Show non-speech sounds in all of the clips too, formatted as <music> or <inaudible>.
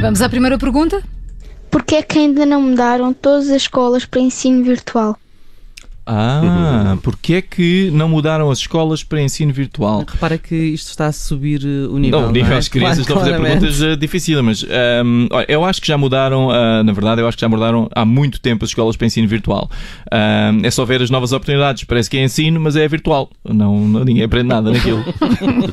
Vamos à primeira pergunta? Porquê é que ainda não mudaram todas as escolas para ensino virtual? Ah, porque é que não mudaram as escolas para ensino virtual? Repara que isto está a subir uh, o nível. Não, o nível é? às crianças estão a fazer perguntas uh, difíceis, mas um, olha, eu acho que já mudaram, uh, na verdade, eu acho que já mudaram há muito tempo as escolas para ensino virtual. Um, é só ver as novas oportunidades. Parece que é ensino, mas é virtual. Não, não- ninguém aprende nada naquilo.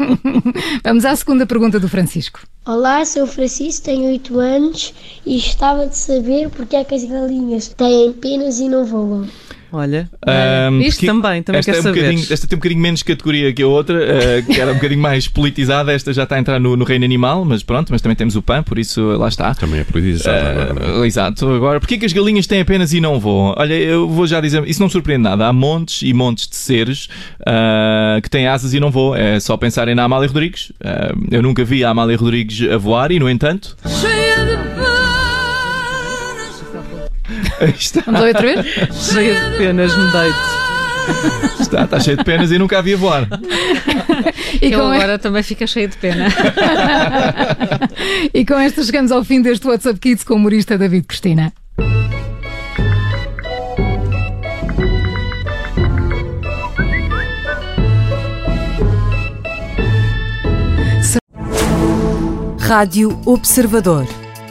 <laughs> Vamos à segunda pergunta do Francisco. Olá, sou o Francisco, tenho 8 anos e gostava de saber porque é que as galinhas têm penas e não voam. Olha, Um, isto também, também esta, quer é um saber. bocadinho, esta tem um bocadinho menos categoria que a outra, uh, que era um bocadinho mais politizada. Esta já está a entrar no, no reino animal, mas pronto, mas também temos o PAN, por isso lá está. Também é politizado agora. não é? Uh, exato. Agora, porquê que as galinhas têm apenas e não voam? Olha, eu vou já dizer, isso não surpreende nada. Há montes e montes de seres uh, que têm asas e não voam. É só pensarem na Amália Rodrigues. Uh, eu nunca vi a Amália Rodrigues a voar e, no entanto. Aí está, Vamos lá outra vez? Cheia de penas, me deito. está, está cheio de penas e nunca a vi a voar. <laughs> E agora também fica cheio de pena. <laughs> e com esta chegamos ao fim deste WhatsApp Kids com o humorista David Cristina. Rádio Observador.